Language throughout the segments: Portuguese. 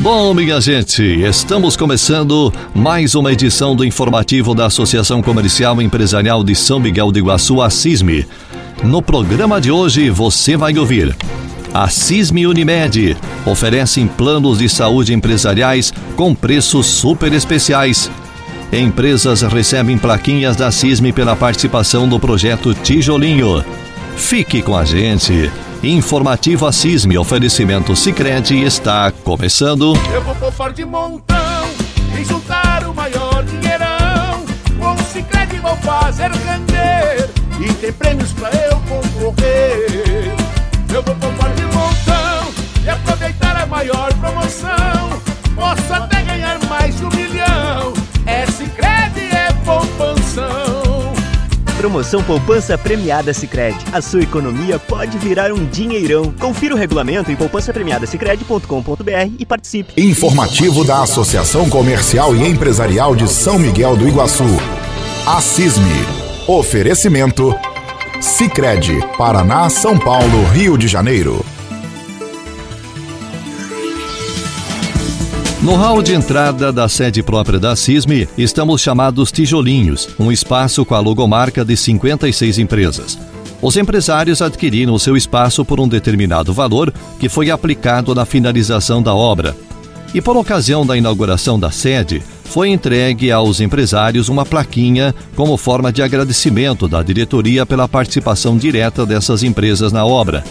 Bom, minha gente, estamos começando mais uma edição do informativo da Associação Comercial Empresarial de São Miguel do Iguaçu, a CISME. No programa de hoje você vai ouvir. A CISME Unimed oferece planos de saúde empresariais com preços super especiais. Empresas recebem plaquinhas da CISME pela participação no projeto Tijolinho. Fique com a gente. Informativo Assisme, oferecimento Sicredi está começando. Eu vou poupar de montão e juntar o maior dinheirão. Com o Sicredi vou fazer render e tem prêmios pra eu concorrer. Eu vou poupar de montão e aproveitar a maior promoção. Promoção Poupança Premiada Sicredi. A sua economia pode virar um dinheirão. Confira o regulamento em poupancapremiadasicredi.com.br e participe. Informativo da Associação Comercial e Empresarial de São Miguel do Iguaçu. A. Oferecimento Sicredi, Paraná, São Paulo, Rio de Janeiro. No hall de entrada da sede própria da CISME, estamos chamados Tijolinhos, um espaço com a logomarca de 56 empresas. Os empresários adquiriram seu espaço por um determinado valor que foi aplicado na finalização da obra. E por ocasião da inauguração da sede, foi entregue aos empresários uma plaquinha como forma de agradecimento da diretoria pela participação direta dessas empresas na obra.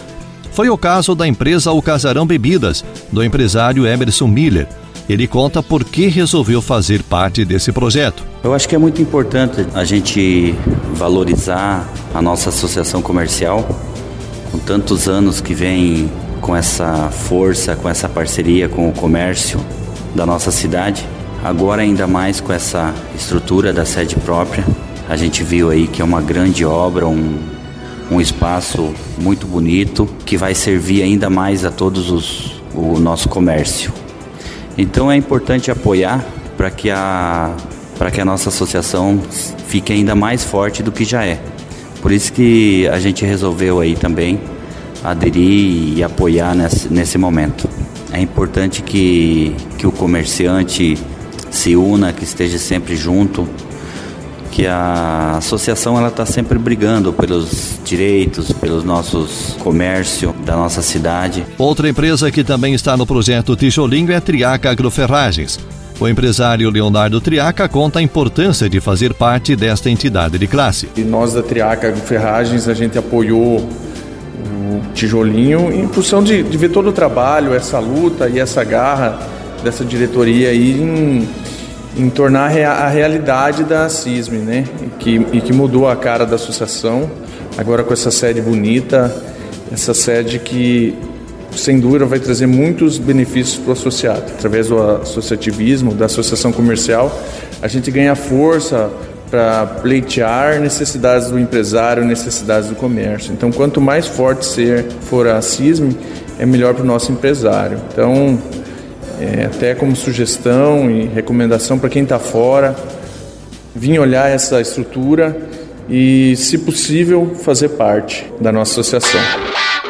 Foi o caso da empresa O Casarão Bebidas, do empresário Emerson Miller, ele conta por que resolveu fazer parte desse projeto. Eu acho que é muito importante a gente valorizar a nossa associação comercial, com tantos anos que vem com essa força, com essa parceria com o comércio da nossa cidade. Agora, ainda mais com essa estrutura da sede própria, a gente viu aí que é uma grande obra, um, um espaço muito bonito que vai servir ainda mais a todos os o nosso comércio. Então é importante apoiar para que a para que a nossa associação fique ainda mais forte do que já é. Por isso que a gente resolveu aí também aderir e apoiar nesse, nesse momento. É importante que, que o comerciante se una, que esteja sempre junto, que a associação ela está sempre brigando pelos direitos, pelos nossos comércio da nossa cidade. Outra empresa que também está no projeto Tijolinho é a Triaca Agroferragens. O empresário Leonardo Triaca conta a importância de fazer parte desta entidade de classe. E nós da Triaca Agroferragens a gente apoiou o tijolinho em função de, de ver todo o trabalho, essa luta e essa garra dessa diretoria aí em em tornar a realidade da CISM, né? E que, e que mudou a cara da associação, agora com essa sede bonita, essa sede que, sem dúvida, vai trazer muitos benefícios para o associado. Através do associativismo, da associação comercial, a gente ganha força para pleitear necessidades do empresário, necessidades do comércio. Então, quanto mais forte ser, for a CISM, é melhor para o nosso empresário. Então, é, até como sugestão e recomendação para quem está fora, vir olhar essa estrutura e, se possível, fazer parte da nossa associação.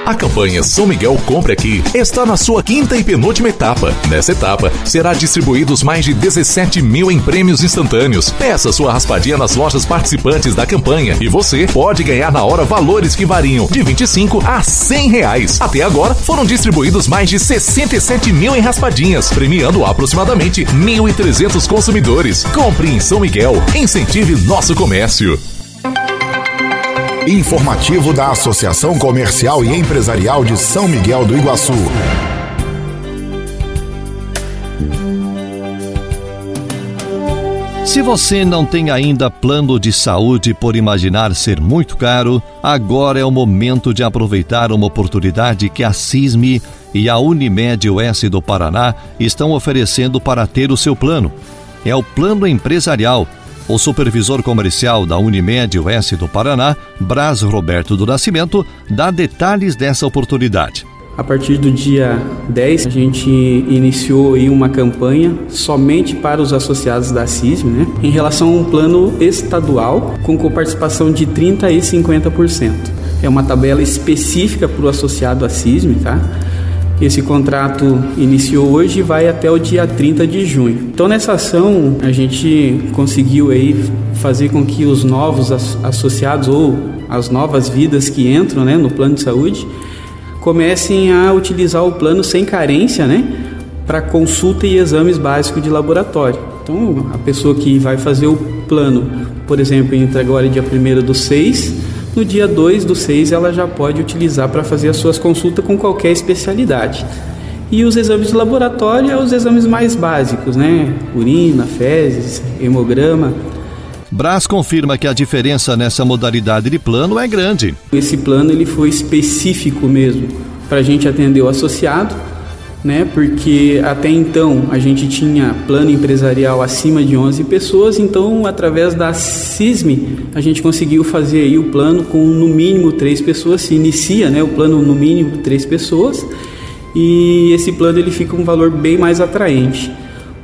A campanha São Miguel Compre Aqui está na sua quinta e penúltima etapa. Nessa etapa, será distribuídos mais de 17 mil em prêmios instantâneos. Peça sua raspadinha nas lojas participantes da campanha e você pode ganhar na hora valores que variam de 25 a 100 reais. Até agora, foram distribuídos mais de 67 mil em raspadinhas, premiando aproximadamente 1.300 consumidores. Compre em São Miguel. Incentive nosso comércio. Informativo da Associação Comercial e Empresarial de São Miguel do Iguaçu. Se você não tem ainda plano de saúde por imaginar ser muito caro, agora é o momento de aproveitar uma oportunidade que a CISME e a Unimed Oeste do Paraná estão oferecendo para ter o seu plano. É o Plano Empresarial O supervisor comercial da Unimed Oeste do Paraná, Braz Roberto do Nascimento, dá detalhes dessa oportunidade. A partir do dia 10, a gente iniciou aí uma campanha somente para os associados da CISM, né, em relação a um plano estadual com coparticipação de 30% e 50%. É uma tabela específica para o associado à CISM, tá? Esse contrato iniciou hoje e vai até o dia 30 de junho. Então nessa ação a gente conseguiu aí fazer com que os novos associados ou as novas vidas que entram né, no plano de saúde comecem a utilizar o plano sem carência, né, para consulta e exames básicos de laboratório. Então a pessoa que vai fazer o plano, por exemplo, entra agora dia 1 do 6 no dia 2 do 6, ela já pode utilizar para fazer as suas consultas com qualquer especialidade. E os exames de laboratório são os exames mais básicos, né? Urina, fezes, hemograma. Brás confirma que a diferença nessa modalidade de plano é grande. Esse plano ele foi específico mesmo para a gente atender o associado né? Porque até então a gente tinha plano empresarial acima de 11 pessoas, então através da CISME a gente conseguiu fazer aí o plano com no mínimo três pessoas, se inicia, né, o plano no mínimo três pessoas, e esse plano ele fica um valor bem mais atraente,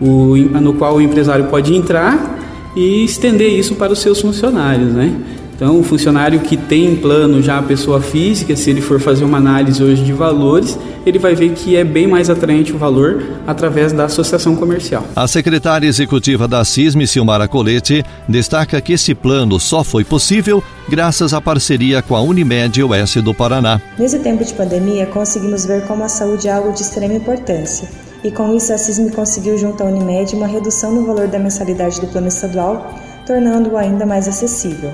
o, no qual o empresário pode entrar e estender isso para os seus funcionários, né? Então, o funcionário que tem plano já a pessoa física, se ele for fazer uma análise hoje de valores, ele vai ver que é bem mais atraente o valor através da associação comercial. A secretária executiva da CISM, Silmara Colete, destaca que esse plano só foi possível graças à parceria com a Unimed Oeste do Paraná. Nesse tempo de pandemia, conseguimos ver como a saúde é algo de extrema importância. E com isso, a CISM conseguiu, junto à Unimed, uma redução no valor da mensalidade do plano estadual, tornando-o ainda mais acessível.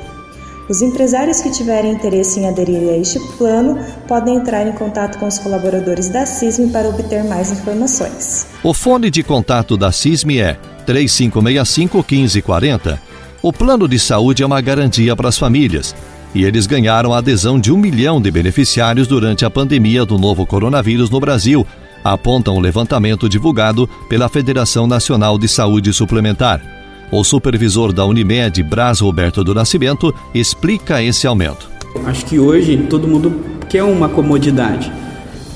Os empresários que tiverem interesse em aderir a este plano podem entrar em contato com os colaboradores da CISM para obter mais informações. O fone de contato da CISM é 3565 1540. O plano de saúde é uma garantia para as famílias e eles ganharam a adesão de um milhão de beneficiários durante a pandemia do novo coronavírus no Brasil, aponta um levantamento divulgado pela Federação Nacional de Saúde Suplementar. O supervisor da Unimed, Braz Roberto do Nascimento, explica esse aumento. Acho que hoje todo mundo quer uma comodidade.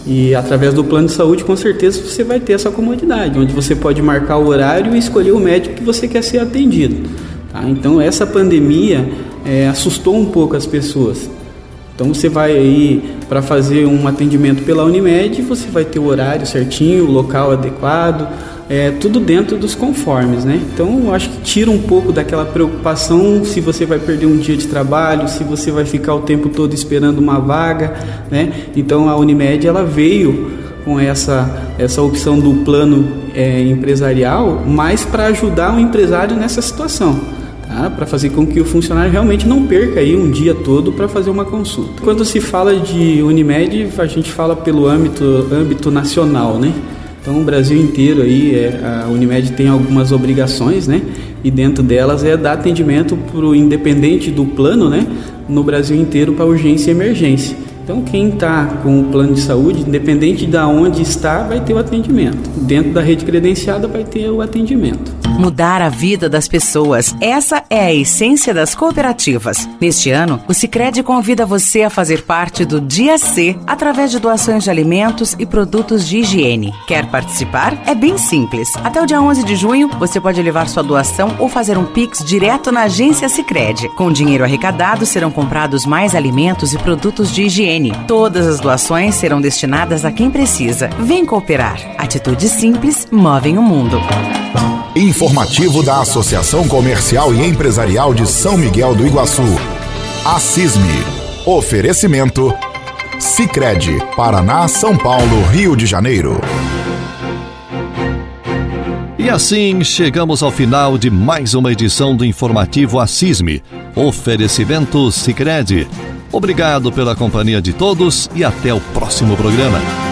E através do plano de saúde, com certeza você vai ter essa comodidade, onde você pode marcar o horário e escolher o médico que você quer ser atendido. Tá? Então, essa pandemia é, assustou um pouco as pessoas. Então, você vai aí para fazer um atendimento pela Unimed, você vai ter o horário certinho, o local adequado, é, tudo dentro dos conformes, né? Então eu acho que tira um pouco daquela preocupação se você vai perder um dia de trabalho, se você vai ficar o tempo todo esperando uma vaga, né? Então a Unimed ela veio com essa, essa opção do plano é, empresarial, mais para ajudar o empresário nessa situação. Tá? Para fazer com que o funcionário realmente não perca aí um dia todo para fazer uma consulta. Quando se fala de Unimed, a gente fala pelo âmbito, âmbito nacional, né? Então, o Brasil inteiro aí, é, a Unimed tem algumas obrigações, né? E dentro delas é dar atendimento para o independente do plano, né? No Brasil inteiro para urgência e emergência. Então, quem está com o plano de saúde, independente de onde está, vai ter o atendimento. Dentro da rede credenciada, vai ter o atendimento. Mudar a vida das pessoas. Essa é a essência das cooperativas. Neste ano, o Sicredi convida você a fazer parte do Dia C através de doações de alimentos e produtos de higiene. Quer participar? É bem simples. Até o dia 11 de junho, você pode levar sua doação ou fazer um Pix direto na agência Sicredi. Com dinheiro arrecadado, serão comprados mais alimentos e produtos de higiene. Todas as doações serão destinadas a quem precisa. Vem cooperar. Atitudes simples movem o mundo. Informativo da Associação Comercial e Empresarial de São Miguel do Iguaçu. A. Oferecimento. Sicredi, Paraná, São Paulo, Rio de Janeiro. E assim chegamos ao final de mais uma edição do informativo Assisme. Oferecimento Sicredi. Obrigado pela companhia de todos e até o próximo programa.